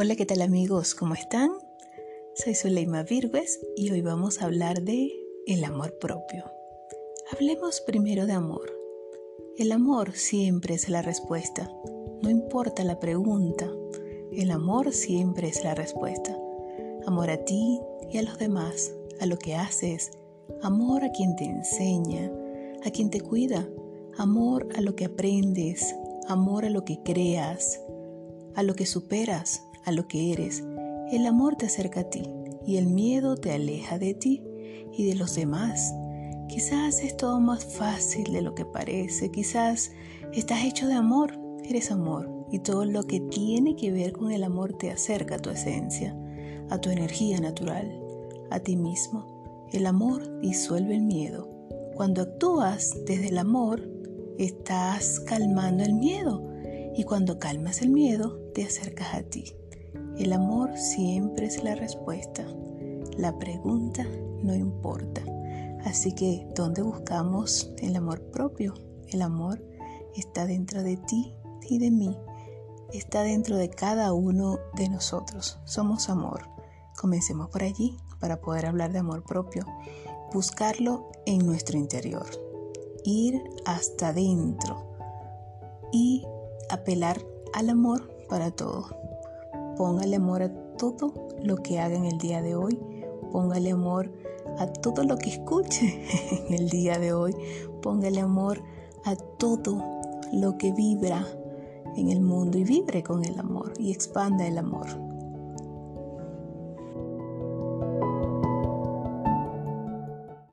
Hola, ¿qué tal amigos? ¿Cómo están? Soy Zuleima Virgües y hoy vamos a hablar de el amor propio. Hablemos primero de amor. El amor siempre es la respuesta, no importa la pregunta, el amor siempre es la respuesta. Amor a ti y a los demás, a lo que haces, amor a quien te enseña, a quien te cuida, amor a lo que aprendes, amor a lo que creas, a lo que superas, a lo que eres. El amor te acerca a ti y el miedo te aleja de ti y de los demás. Quizás es todo más fácil de lo que parece, quizás estás hecho de amor, eres amor y todo lo que tiene que ver con el amor te acerca a tu esencia, a tu energía natural, a ti mismo. El amor disuelve el miedo. Cuando actúas desde el amor, estás calmando el miedo y cuando calmas el miedo, te acercas a ti. El amor siempre es la respuesta. La pregunta no importa. Así que, ¿dónde buscamos el amor propio? El amor está dentro de ti y de mí. Está dentro de cada uno de nosotros. Somos amor. Comencemos por allí para poder hablar de amor propio. Buscarlo en nuestro interior. Ir hasta dentro. Y apelar al amor para todo. Póngale amor a todo lo que haga en el día de hoy. Póngale amor a todo lo que escuche en el día de hoy. Póngale amor a todo lo que vibra en el mundo y vibre con el amor y expanda el amor.